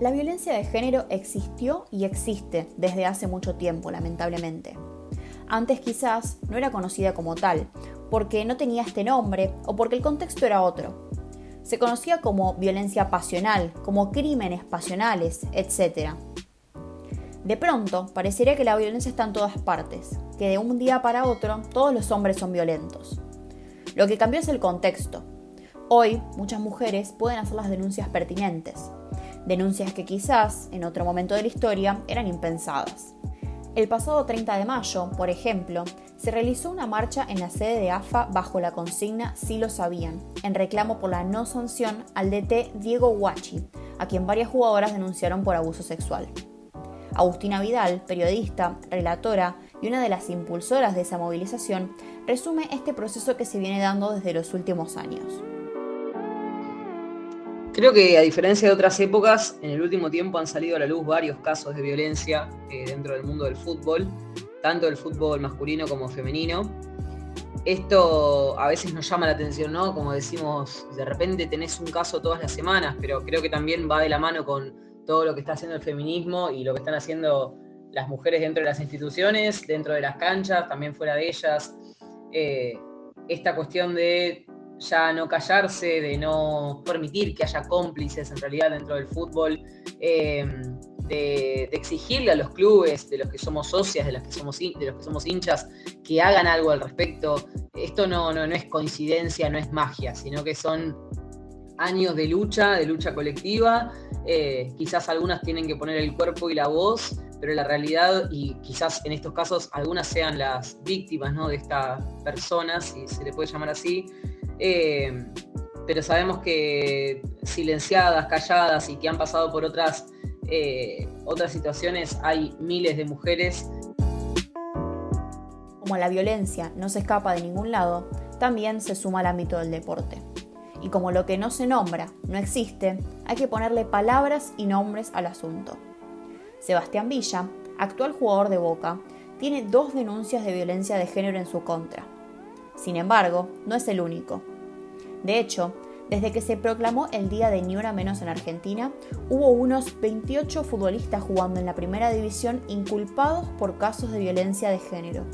La violencia de género existió y existe desde hace mucho tiempo, lamentablemente. Antes quizás no era conocida como tal, porque no tenía este nombre o porque el contexto era otro. Se conocía como violencia pasional, como crímenes pasionales, etc. De pronto, parecería que la violencia está en todas partes, que de un día para otro todos los hombres son violentos. Lo que cambió es el contexto. Hoy, muchas mujeres pueden hacer las denuncias pertinentes, denuncias que quizás en otro momento de la historia eran impensadas. El pasado 30 de mayo, por ejemplo, se realizó una marcha en la sede de AFA bajo la consigna Si lo sabían, en reclamo por la no sanción al DT Diego Huachi, a quien varias jugadoras denunciaron por abuso sexual. Agustina Vidal, periodista, relatora y una de las impulsoras de esa movilización, resume este proceso que se viene dando desde los últimos años. Creo que a diferencia de otras épocas, en el último tiempo han salido a la luz varios casos de violencia eh, dentro del mundo del fútbol, tanto del fútbol masculino como femenino. Esto a veces nos llama la atención, ¿no? Como decimos, de repente tenés un caso todas las semanas, pero creo que también va de la mano con todo lo que está haciendo el feminismo y lo que están haciendo las mujeres dentro de las instituciones, dentro de las canchas, también fuera de ellas. Eh, esta cuestión de ya no callarse, de no permitir que haya cómplices en realidad dentro del fútbol, eh, de, exigirle a los clubes, de los que somos socias, de los que somos, de los que somos hinchas, que hagan algo al respecto. Esto no, no, no es coincidencia, no es magia, sino que son años de lucha, de lucha colectiva. Eh, quizás algunas tienen que poner el cuerpo y la voz, pero la realidad, y quizás en estos casos algunas sean las víctimas ¿no? de esta persona, si se le puede llamar así, eh, pero sabemos que silenciadas, calladas y que han pasado por otras, eh, otras situaciones, hay miles de mujeres. Como la violencia no se escapa de ningún lado, también se suma al ámbito del deporte. Y como lo que no se nombra no existe, hay que ponerle palabras y nombres al asunto. Sebastián Villa, actual jugador de Boca, tiene dos denuncias de violencia de género en su contra. Sin embargo, no es el único. De hecho, desde que se proclamó el Día de Ni Menos en Argentina, hubo unos 28 futbolistas jugando en la primera división inculpados por casos de violencia de género.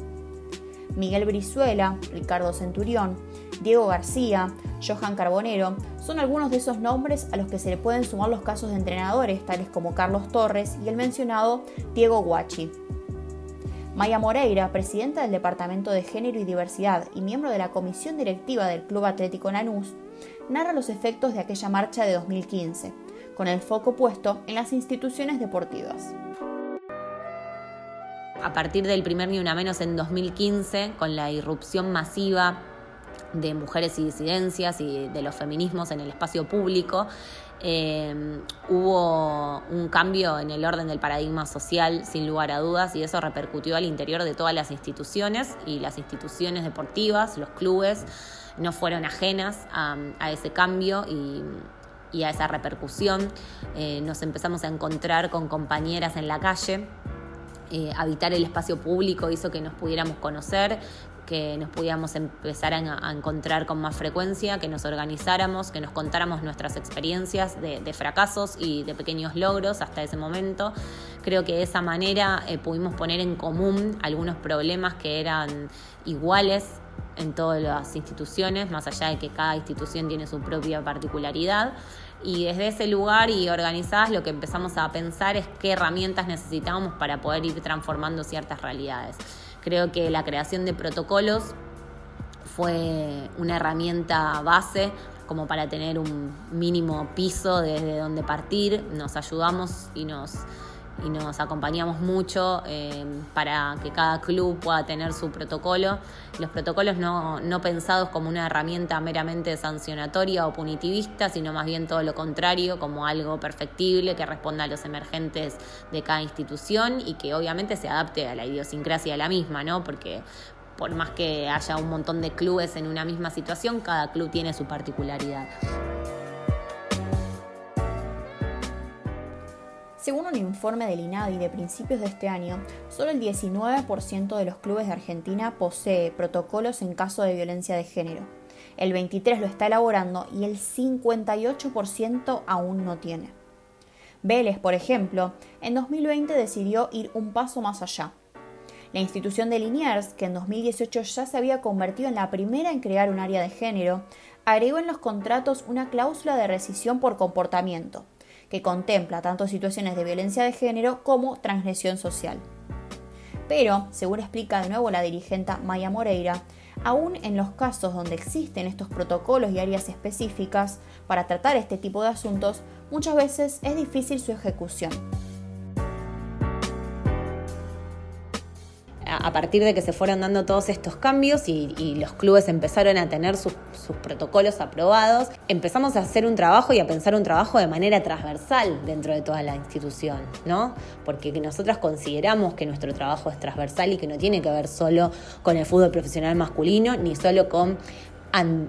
Miguel Brizuela, Ricardo Centurión, Diego García, Johan Carbonero son algunos de esos nombres a los que se le pueden sumar los casos de entrenadores tales como Carlos Torres y el mencionado Diego Guachi. Maya Moreira, presidenta del Departamento de Género y Diversidad y miembro de la comisión directiva del Club Atlético Lanús, narra los efectos de aquella marcha de 2015, con el foco puesto en las instituciones deportivas. A partir del primer Ni Una Menos en 2015, con la irrupción masiva de mujeres y disidencias y de los feminismos en el espacio público, eh, hubo un cambio en el orden del paradigma social, sin lugar a dudas, y eso repercutió al interior de todas las instituciones y las instituciones deportivas, los clubes, no fueron ajenas a, ese cambio y, a esa repercusión. Eh, nos empezamos a encontrar con compañeras en la calle. Eh, habitar el espacio público hizo que nos pudiéramos conocer, que nos pudiéramos empezar a, encontrar con más frecuencia, que nos organizáramos, que nos contáramos nuestras experiencias de, fracasos y de pequeños logros hasta ese momento. Creo que de esa manera eh, pudimos poner en común algunos problemas que eran iguales en todas las instituciones, más allá de que cada institución tiene su propia particularidad. Y desde ese lugar y organizadas lo que empezamos a pensar es qué herramientas necesitábamos para poder ir transformando ciertas realidades. Creo que la creación de protocolos fue una herramienta base como para tener un mínimo piso desde donde partir. Nos ayudamos y nos y nos acompañamos mucho eh, para que cada club pueda tener su protocolo. Los protocolos no, no pensados como una herramienta meramente sancionatoria o punitivista, sino más bien todo lo contrario, como algo perfectible que responda a los emergentes de cada institución y que obviamente se adapte a la idiosincrasia de la misma, ¿no? Porque por más que haya un montón de clubes en una misma situación, cada club tiene su particularidad. Según un informe del INADI de principios de este año, solo el 19% de los clubes de Argentina posee protocolos en caso de violencia de género. El 23% lo está elaborando y el 58% aún no tiene. Vélez, por ejemplo, en 2020 decidió ir un paso más allá. La institución de Liniers, que en 2018 ya se había convertido en la primera en crear un área de género, agregó en los contratos una cláusula de rescisión por comportamiento, que contempla tanto situaciones de violencia de género como transgresión social. Pero, según explica de nuevo la dirigente Maya Moreira, aún en los casos donde existen estos protocolos y áreas específicas para tratar este tipo de asuntos, muchas veces es difícil su ejecución. A partir de que se fueron dando todos estos cambios y, los clubes empezaron a tener sus, protocolos aprobados, empezamos a hacer un trabajo y a pensar un trabajo de manera transversal dentro de toda la institución, ¿no? Porque nosotras consideramos que nuestro trabajo es transversal y que no tiene que ver solo con el fútbol profesional masculino, ni solo con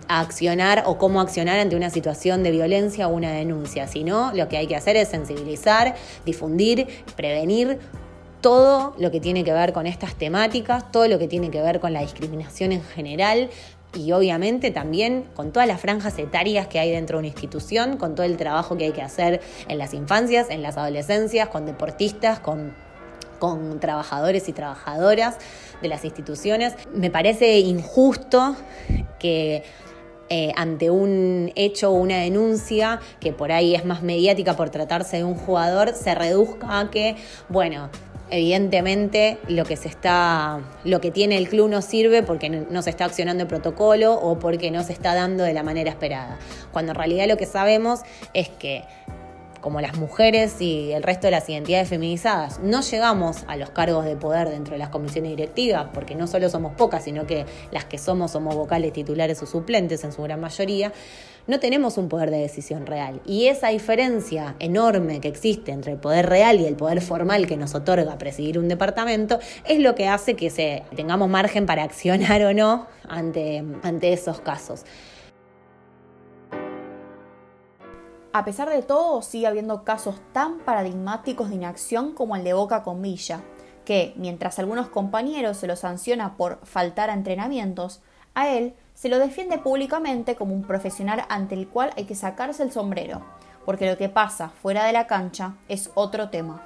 accionar o cómo accionar ante una situación de violencia o una denuncia, sino lo que hay que hacer es sensibilizar, difundir, prevenir todo lo que tiene que ver con estas temáticas, todo lo que tiene que ver con la discriminación en general y obviamente también con todas las franjas etarias que hay dentro de una institución, con todo el trabajo que hay que hacer en las infancias, en las adolescencias, con deportistas, con, trabajadores y trabajadoras de las instituciones. Me parece injusto que eh, ante un hecho o una denuncia que por ahí es más mediática por tratarse de un jugador, se reduzca a que, bueno, evidentemente lo que se está lo que tiene el club no sirve porque no se está accionando el protocolo o porque no se está dando de la manera esperada. Cuando en realidad lo que sabemos es que como las mujeres y el resto de las identidades feminizadas, no llegamos a los cargos de poder dentro de las comisiones directivas, porque no solo somos pocas, sino que las que somos somos vocales titulares o suplentes en su gran mayoría, no tenemos un poder de decisión real. Y esa diferencia enorme que existe entre el poder real y el poder formal que nos otorga presidir un departamento es lo que hace que tengamos margen para accionar o no ante, ante esos casos. A pesar de todo, sigue habiendo casos tan paradigmáticos de inacción como el de Boca con Villa, que, mientras algunos compañeros se lo sanciona por faltar a entrenamientos, a él se lo defiende públicamente como un profesional ante el cual hay que sacarse el sombrero, porque lo que pasa fuera de la cancha es otro tema.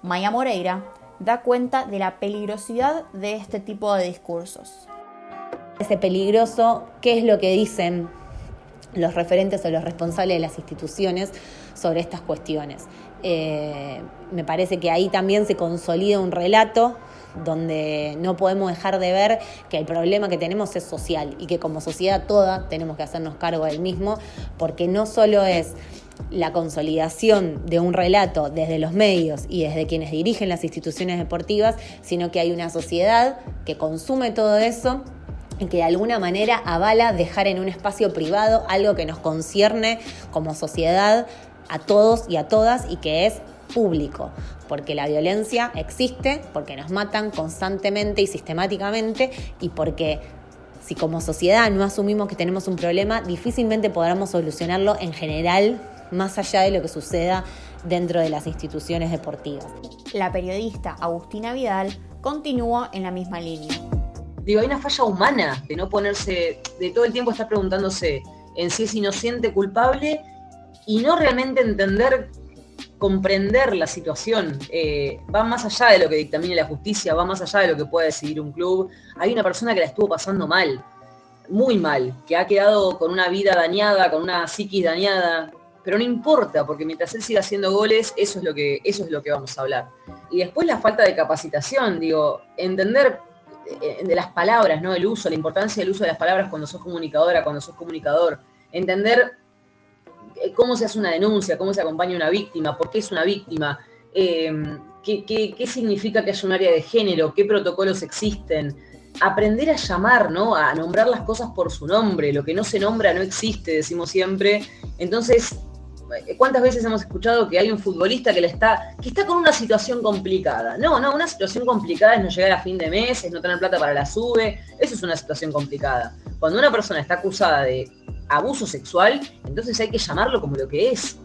Maya Moreira da cuenta de la peligrosidad de este tipo de discursos. Ese peligroso, ¿qué es lo que dicen los referentes o los responsables de las instituciones sobre estas cuestiones. Eh, me parece que ahí también se consolida un relato donde no podemos dejar de ver que el problema que tenemos es social y que como sociedad toda tenemos que hacernos cargo del mismo, porque no solo es la consolidación de un relato desde los medios y desde quienes dirigen las instituciones deportivas, sino que hay una sociedad que consume todo eso y que de alguna manera avala dejar en un espacio privado algo que nos concierne como sociedad a todos y a todas y que es público, porque la violencia existe, porque nos matan constantemente y sistemáticamente y porque si como sociedad no asumimos que tenemos un problema, difícilmente podremos solucionarlo en general más allá de lo que suceda dentro de las instituciones deportivas. La periodista Agustina Vidal continúa en la misma línea digo, hay una falla humana de no ponerse, de todo el tiempo estar preguntándose en si es inocente, culpable, y no realmente entender, comprender la situación. Eh, va más allá de lo que dictamine la justicia, va más allá de lo que pueda decidir un club. Hay una persona que la estuvo pasando mal, muy mal, que ha quedado con una vida dañada, con una psiquis dañada, pero no importa, porque mientras él siga haciendo goles, eso es lo que, eso es lo que vamos a hablar. Y después la falta de capacitación, digo, entender eh, de las palabras, ¿no? El uso, la importancia del uso de las palabras cuando sos comunicadora, cuando sos comunicador. Entender cómo se hace una denuncia, cómo se acompaña una víctima, por qué es una víctima, eh, qué, significa que haya un área de género, qué protocolos existen, aprender a llamar, ¿no? A nombrar las cosas por su nombre, lo que no se nombra no existe, decimos siempre. Entonces, ¿cuántas veces hemos escuchado que hay un futbolista que le está, que está con una situación complicada? No, no, una situación complicada es no llegar a fin de mes, es no tener plata para la sube, eso es una situación complicada. Cuando una persona está acusada de abuso sexual, entonces hay que llamarlo como lo que es.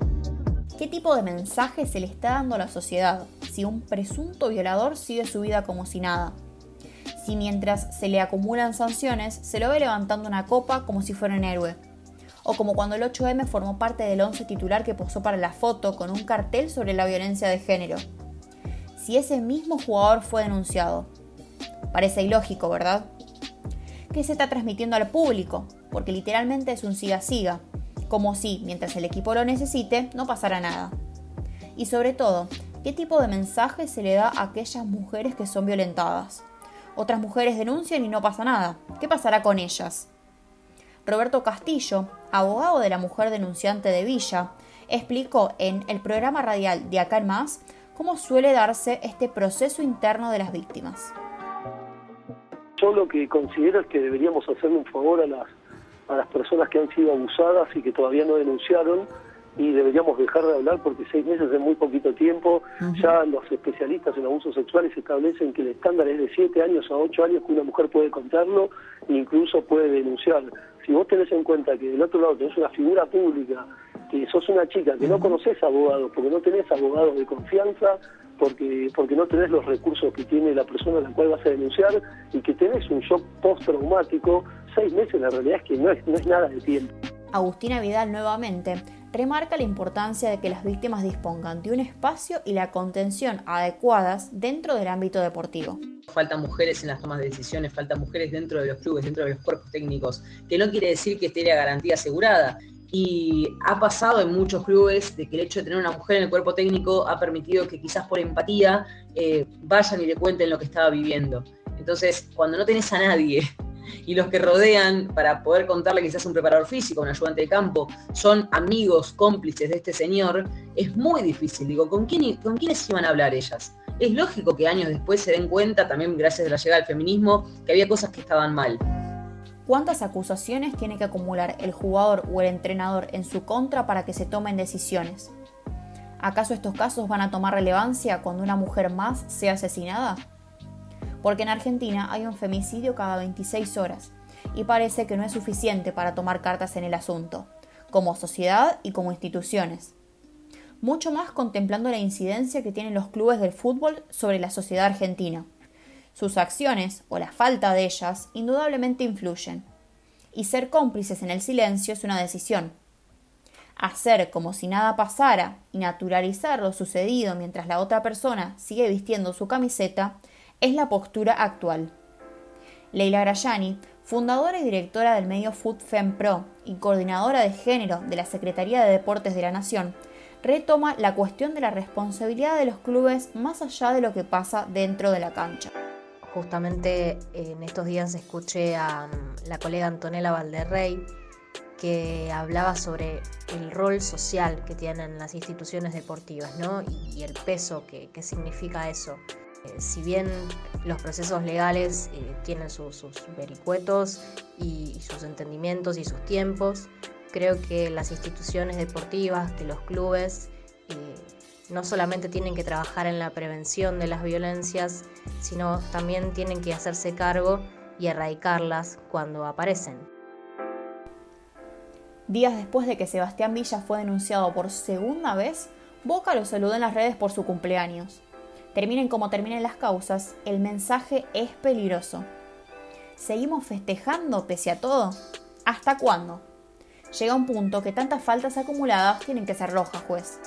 ¿Qué tipo de mensaje se le está dando a la sociedad si un presunto violador sigue su vida como si nada? Si mientras se le acumulan sanciones, se lo ve levantando una copa como si fuera un héroe. O como cuando el 8M formó parte del 11 titular que posó para la foto con un cartel sobre la violencia de género. Si ese mismo jugador fue denunciado. Parece ilógico, ¿verdad? ¿Qué se está transmitiendo al público? Porque literalmente es un siga-siga como si, mientras el equipo lo necesite, no pasara nada. Y sobre todo, ¿qué tipo de mensaje se le da a aquellas mujeres que son violentadas? Otras mujeres denuncian y no pasa nada. ¿Qué pasará con ellas? Roberto Castillo, abogado de la mujer denunciante de Villa, explicó en el programa radial de Acá en Más cómo suele darse este proceso interno de las víctimas. Yo lo que considero es que deberíamos hacerle un favor a las a las personas que han sido abusadas y que todavía no denunciaron y deberíamos dejar de hablar porque seis meses es muy poquito tiempo. Ya los especialistas en abusos sexuales establecen que el estándar es de siete años a ocho años que una mujer puede contarlo e incluso puede denunciar. Si vos tenés en cuenta que del otro lado tenés una figura pública, que sos una chica, que no conoces abogados, porque no tenés abogados de confianza, porque, porque no tenés los recursos que tiene la persona a la cual vas a denunciar y que tenés un shock postraumático, seis meses la realidad es que no es, no es nada de tiempo. Agustina Vidal nuevamente remarca la importancia de que las víctimas dispongan de un espacio y la contención adecuadas dentro del ámbito deportivo. Faltan mujeres en las tomas de decisiones, faltan mujeres dentro de los clubes, dentro de los cuerpos técnicos, que no quiere decir que esté la garantía asegurada. Y ha pasado en muchos clubes de que el hecho de tener una mujer en el cuerpo técnico ha permitido que quizás por empatía eh, vayan y le cuenten lo que estaba viviendo. Entonces, cuando no tenés a nadie y los que rodean para poder contarle quizás un preparador físico, un ayudante de campo, son amigos, cómplices de este señor, es muy difícil. Digo, ¿con, quién, ¿con quiénes iban a hablar ellas? Es lógico que años después se den cuenta, también gracias a la llegada del feminismo, que había cosas que estaban mal. ¿Cuántas acusaciones tiene que acumular el jugador o el entrenador en su contra para que se tomen decisiones? ¿Acaso estos casos van a tomar relevancia cuando una mujer más sea asesinada? porque en Argentina hay un femicidio cada 26 horas y parece que no es suficiente para tomar cartas en el asunto, como sociedad y como instituciones. Mucho más contemplando la incidencia que tienen los clubes del fútbol sobre la sociedad argentina. Sus acciones, o la falta de ellas, indudablemente influyen. Y ser cómplices en el silencio es una decisión. Hacer como si nada pasara y naturalizar lo sucedido mientras la otra persona sigue vistiendo su camiseta es la postura actual. Leila Grayani, fundadora y directora del medio Food Fem Pro y coordinadora de género de la Secretaría de Deportes de la Nación, retoma la cuestión de la responsabilidad de los clubes más allá de lo que pasa dentro de la cancha. Justamente en estos días escuché a mm, la colega Antonella Valderrey que hablaba sobre el rol social que tienen las instituciones deportivas ¿no? y, el peso que significa eso. Eh, si bien los procesos legales eh, tienen sus, vericuetos y, sus entendimientos y sus tiempos, creo que las instituciones deportivas, que los clubes, eh, no solamente tienen que trabajar en la prevención de las violencias, sino también tienen que hacerse cargo y erradicarlas cuando aparecen. Días después de que Sebastián Villa fue denunciado por segunda vez, Boca lo saludó en las redes por su cumpleaños. Terminen como terminen las causas, el mensaje es peligroso. ¿Seguimos festejando pese a todo? ¿Hasta cuándo? Llega un punto que tantas faltas acumuladas tienen que ser rojas, juez.